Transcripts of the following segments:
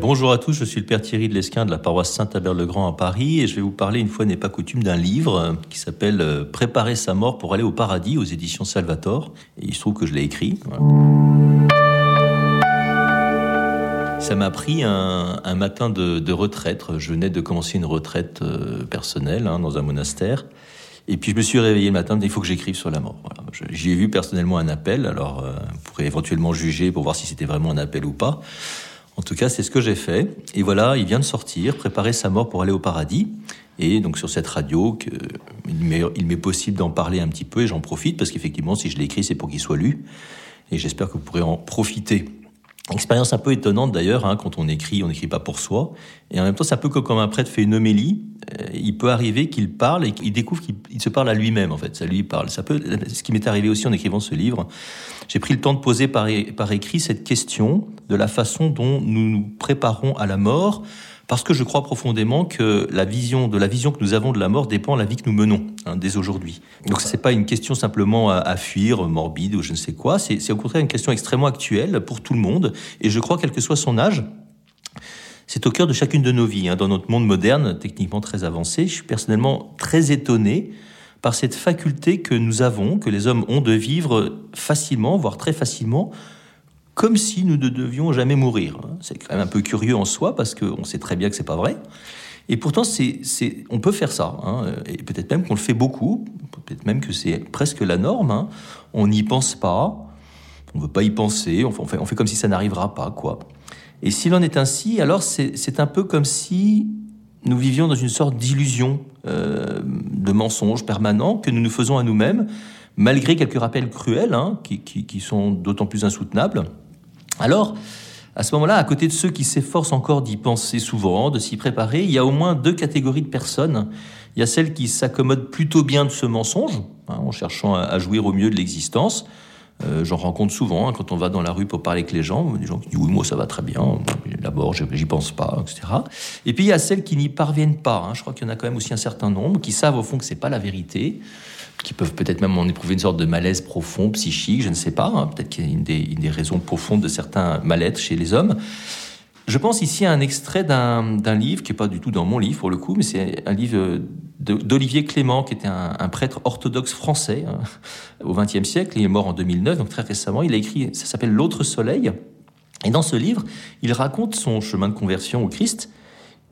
Bonjour à tous, je suis le Père Thierry de Lesquin de la paroisse Saint-Abert-le-Grand à Paris et je vais vous parler, une fois n'est pas coutume, d'un livre qui s'appelle euh, Préparer sa mort pour aller au paradis aux éditions Salvator. Et il se trouve que je l'ai écrit. Ça m'a pris un, matin de, retraite. Je venais de commencer une retraite euh, personnelle hein, dans un monastère. Et puis je me suis réveillé le matin, il faut que j'écrive sur la mort. Voilà. J'y ai vu personnellement un appel, alors euh, on pourrait éventuellement juger pour voir si c'était vraiment un appel ou pas. En tout cas, c'est ce que j'ai fait. Et voilà, il vient de sortir, préparer sa mort pour aller au paradis. Et donc sur cette radio, il m'est possible d'en parler un petit peu et j'en profite parce qu'effectivement, si je l'ai écrit, c'est pour qu'il soit lu. Et j'espère que vous pourrez en profiter. Expérience un peu étonnante d'ailleurs, hein, quand on écrit, on n'écrit pas pour soi. Et en même temps, c'est un peu comme un prêtre fait une homélie. Euh, il peut arriver qu'il parle et qu'il découvre qu'il se parle à lui-même, en fait. Ça lui parle. Ça peut, ce qui m'est arrivé aussi en écrivant ce livre. J'ai pris le temps de poser par, par écrit cette question de la façon dont nous nous préparons à la mort, parce que je crois profondément que la vision de la vision que nous avons de la mort dépend de la vie que nous menons hein, dès aujourd'hui. Donc c'est pas une question simplement à, fuir, morbide ou je ne sais quoi. C'est au contraire une question extrêmement actuelle pour tout le monde. Et je crois quel que soit son âge, c'est au cœur de chacune de nos vies. Hein. Dans notre monde moderne, techniquement très avancé, je suis personnellement très étonné par cette faculté que nous avons, que les hommes ont de vivre facilement, voire très facilement, comme si nous ne devions jamais mourir. C'est quand même un peu curieux en soi parce qu'on sait très bien que c'est pas vrai. Et pourtant, on peut faire ça. Hein. et peut-être même qu'on le fait beaucoup. Peut-être même que c'est presque la norme. Hein. On n'y pense pas. On ne veut pas y penser. On fait, on fait comme si ça n'arrivera pas, quoi. Et s'il en est ainsi, alors c'est un peu comme si nous vivions dans une sorte d'illusion, euh, de mensonge permanent que nous nous faisons à nous-mêmes, malgré quelques rappels cruels, hein, qui, sont d'autant plus insoutenables. Alors, à ce moment-là, à côté de ceux qui s'efforcent encore d'y penser souvent, de s'y préparer, il y a au moins deux catégories de personnes. Il y a celles qui s'accommodent plutôt bien de ce mensonge, hein, en cherchant à, jouir au mieux de l'existence. Euh, j'en rencontre souvent hein, quand on va dans la rue pour parler avec les gens, des gens qui disent oui moi ça va très bien, d'abord j'y pense pas, etc. Et puis il y a celles qui n'y parviennent pas. Hein. Je crois qu'il y en a quand même aussi un certain nombre qui savent au fond que c'est pas la vérité, qui peuvent peut-être même en éprouver une sorte de malaise profond, psychique, je ne sais pas. Hein. Peut-être qu'il y a une des, raisons profondes de certains mal-être chez les hommes. Je pense ici à un extrait d'un livre, qui n'est pas du tout dans mon livre pour le coup, mais c'est un livre d'Olivier Clément, qui était un, prêtre orthodoxe français hein, au XXe siècle. Il est mort en 2009, donc très récemment. Il a écrit, ça s'appelle L'autre soleil. Et dans ce livre, il raconte son chemin de conversion au Christ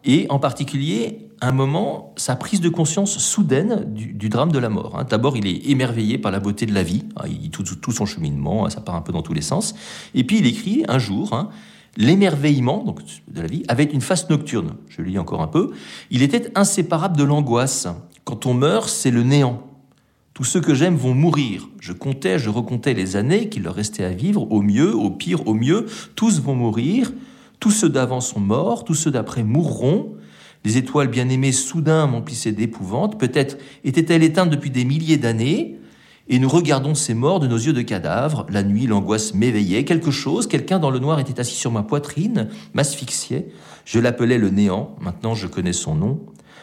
et en particulier un moment, sa prise de conscience soudaine du, drame de la mort. Hein. D'abord, il est émerveillé par la beauté de la vie, hein. il dit tout, son cheminement, ça part un peu dans tous les sens, et puis il écrit un jour, l'émerveillement donc de la vie avait une face nocturne. Je lis encore un peu. Il était inséparable de l'angoisse. Quand on meurt, c'est le néant. Tous ceux que j'aime vont mourir. Je comptais, je recomptais les années qu'il leur restait à vivre, au mieux, au pire, au mieux. Tous vont mourir. Tous ceux d'avant sont morts, tous ceux d'après mourront. Les étoiles bien-aimées soudain m'emplissaient d'épouvante. Peut-être étaient-elles éteintes depuis des milliers d'années. Et nous regardons ces morts de nos yeux de cadavres. La nuit, l'angoisse m'éveillait. Quelque chose, quelqu'un dans le noir était assis sur ma poitrine, m'asphyxiait. Je l'appelais le néant. Maintenant, je connais son nom.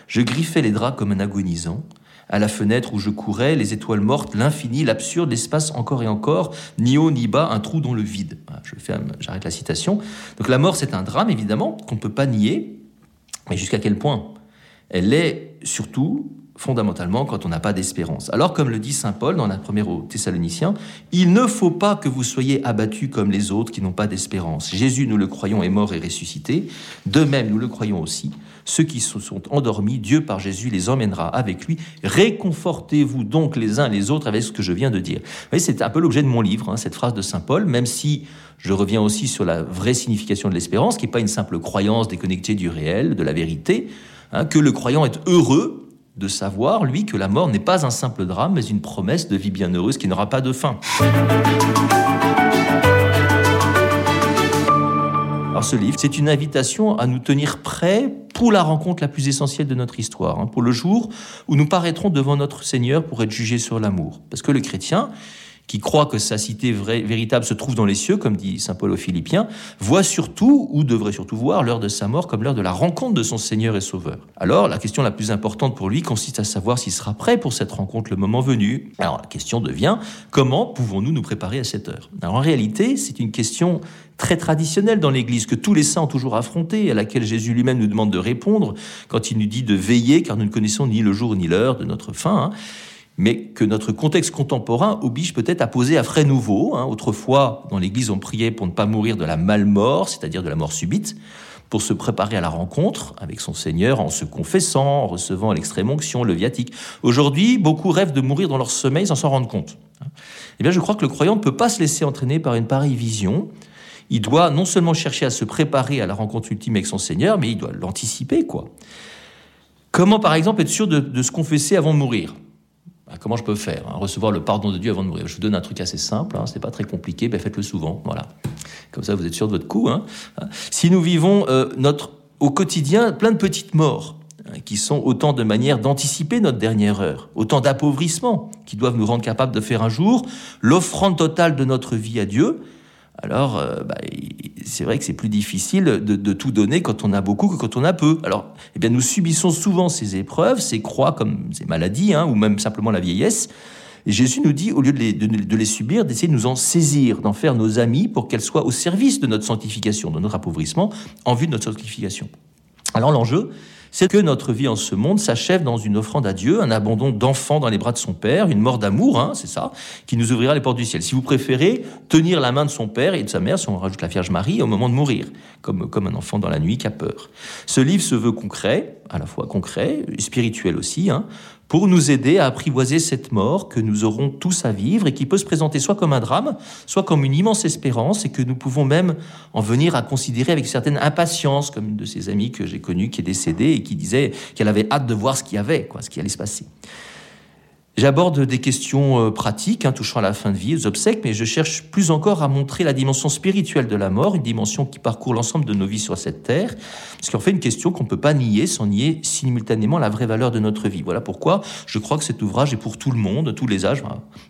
Je griffais les draps comme un agonisant à la fenêtre où je courais, les étoiles mortes, l'infini, l'absurde, l'espace encore et encore, ni haut ni bas, un trou dans le vide. je fais, j'arrête la citation. Donc la mort, c'est un drame, évidemment, qu'on ne peut pas nier, mais jusqu'à quel point Elle est surtout fondamentalement quand on n'a pas d'espérance. Alors, comme le dit Saint Paul dans la première aux Thessaloniciens, il ne faut pas que vous soyez abattus comme les autres qui n'ont pas d'espérance. Jésus, nous le croyons, est mort et ressuscité. De même, nous le croyons aussi. Ceux qui se sont endormis, Dieu par Jésus les emmènera avec lui. Réconfortez-vous donc les uns les autres avec ce que je viens de dire. c'est un peu l'objet de mon livre, hein, cette phrase de Saint Paul, même si je reviens aussi sur la vraie signification de l'espérance, qui n'est pas une simple croyance déconnectée du réel, de la vérité, hein, que le croyant est heureux de savoir, lui, que la mort n'est pas un simple drame, mais une promesse de vie bienheureuse qui n'aura pas de fin. Alors ce livre, c'est une invitation à nous tenir prêts pour la rencontre la plus essentielle de notre histoire, hein, pour le jour où nous paraîtrons devant notre Seigneur pour être jugés sur l'amour. Parce que le chrétien, qui croit que sa cité véritable se trouve dans les cieux, comme dit saint Paul aux Philippiens, voit surtout, ou devrait surtout voir, l'heure de sa mort comme l'heure de la rencontre de son Seigneur et Sauveur. Alors, la question la plus importante pour lui consiste à savoir s'il sera prêt pour cette rencontre le moment venu. Alors, la question devient, comment pouvons-nous nous préparer à cette heure? Alors, en réalité, c'est une question très traditionnelle dans l'Église que tous les saints ont toujours affrontée, à laquelle Jésus lui-même nous demande de répondre quand il nous dit de veiller, car nous ne connaissons ni le jour ni l'heure de notre fin. Hein mais que notre contexte contemporain oblige peut-être à poser à frais nouveaux. Hein. Autrefois, dans l'Église, on priait pour ne pas mourir de la malmort, c'est-à-dire de la mort subite, pour se préparer à la rencontre avec son Seigneur en se confessant, en recevant l'extrême onction, le viatique. Aujourd'hui, beaucoup rêvent de mourir dans leur sommeil sans s'en rendre compte. Eh bien, je crois que le croyant ne peut pas se laisser entraîner par une pareille vision. Il doit non seulement chercher à se préparer à la rencontre ultime avec son Seigneur, mais il doit l'anticiper, quoi. Comment, par exemple, être sûr de, de se confesser avant de mourir? Bah, comment je peux faire hein, Recevoir le pardon de Dieu avant de mourir. Je vous donne un truc assez simple, hein, ce n'est pas très compliqué, ben faites-le souvent. Voilà. Comme ça, vous êtes sûr de votre coup. Hein. Si nous vivons euh, notre, au quotidien plein de petites morts, qui sont autant de manières d'anticiper notre dernière heure, autant d'appauvrissement qui doivent nous rendre capables de faire un jour l'offrande totale de notre vie à Dieu, alors euh, bah, c'est vrai que c'est plus difficile de, tout donner quand on a beaucoup que quand on a peu. Alors, eh bien, nous subissons souvent ces épreuves, ces croix comme ces maladies, hein, ou même simplement la vieillesse. Et Jésus nous dit, au lieu de les, de les subir, d'essayer de nous en saisir, d'en faire nos amis pour qu'elles soient au service de notre sanctification, de notre appauvrissement, en vue de notre sanctification. Alors l'enjeu, c'est que notre vie en ce monde s'achève dans une offrande à Dieu, un abandon d'enfant dans les bras de son Père, une mort d'amour, hein, c'est ça, qui nous ouvrira les portes du ciel. Si vous préférez, tenir la main de son Père et de sa mère, si on rajoute la Vierge Marie, au moment de mourir, comme, comme un enfant dans la nuit qui a peur. Ce livre se veut concret, à la fois concret, spirituel aussi, hein, pour nous aider à apprivoiser cette mort que nous aurons tous à vivre et qui peut se présenter soit comme un drame, soit comme une immense espérance et que nous pouvons même en venir à considérer avec certaine impatience, comme une de ces amies que j'ai connue qui est décédée et qui disait qu'elle avait hâte de voir ce qu'il y avait, quoi, ce qui allait se passer. J'aborde des questions euh, pratiques hein, touchant à la fin de vie, aux obsèques, mais je cherche plus encore à montrer la dimension spirituelle de la mort, une dimension qui parcourt l'ensemble de nos vies sur cette terre, parce qu'en fait une question qu'on ne peut pas nier sans nier simultanément la vraie valeur de notre vie. Voilà pourquoi je crois que cet ouvrage est pour tout le monde, tous les âges,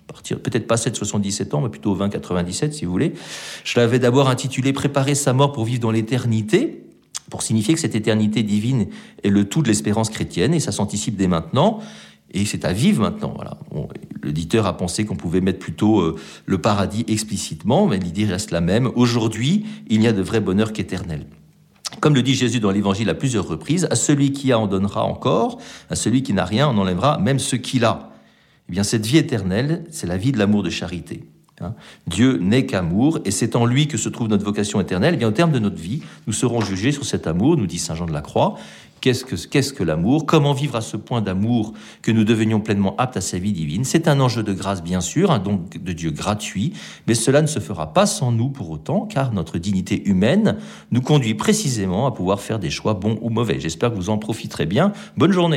partir peut-être pas 7-77 ans, mais plutôt 20-97 si vous voulez. Je l'avais d'abord intitulé Préparer sa mort pour vivre dans l'éternité, pour signifier que cette éternité divine est le tout de l'espérance chrétienne, et ça s'anticipe dès maintenant et c'est à vivre maintenant. Voilà. L'éditeur a pensé qu'on pouvait mettre plutôt euh, le paradis explicitement, mais l'idée reste la même. Aujourd'hui, il n'y a de vrai bonheur qu'éternel. Comme le dit Jésus dans l'Évangile à plusieurs reprises, à celui qui a, en donnera encore, à celui qui n'a rien, on enlèvera même ce qu'il a. Eh bien, cette vie éternelle, c'est la vie de l'amour de charité. Hein. Dieu n'est qu'amour, et c'est en lui que se trouve notre vocation éternelle. Eh bien, au terme de notre vie, nous serons jugés sur cet amour, nous dit Saint Jean de la Croix, Qu'est-ce que, l'amour? Comment vivre à ce point d'amour que nous devenions pleinement aptes à sa vie divine? C'est un enjeu de grâce, bien sûr, un don de Dieu gratuit, mais cela ne se fera pas sans nous pour autant, car notre dignité humaine nous conduit précisément à pouvoir faire des choix bons ou mauvais. J'espère que vous en profiterez bien. Bonne journée.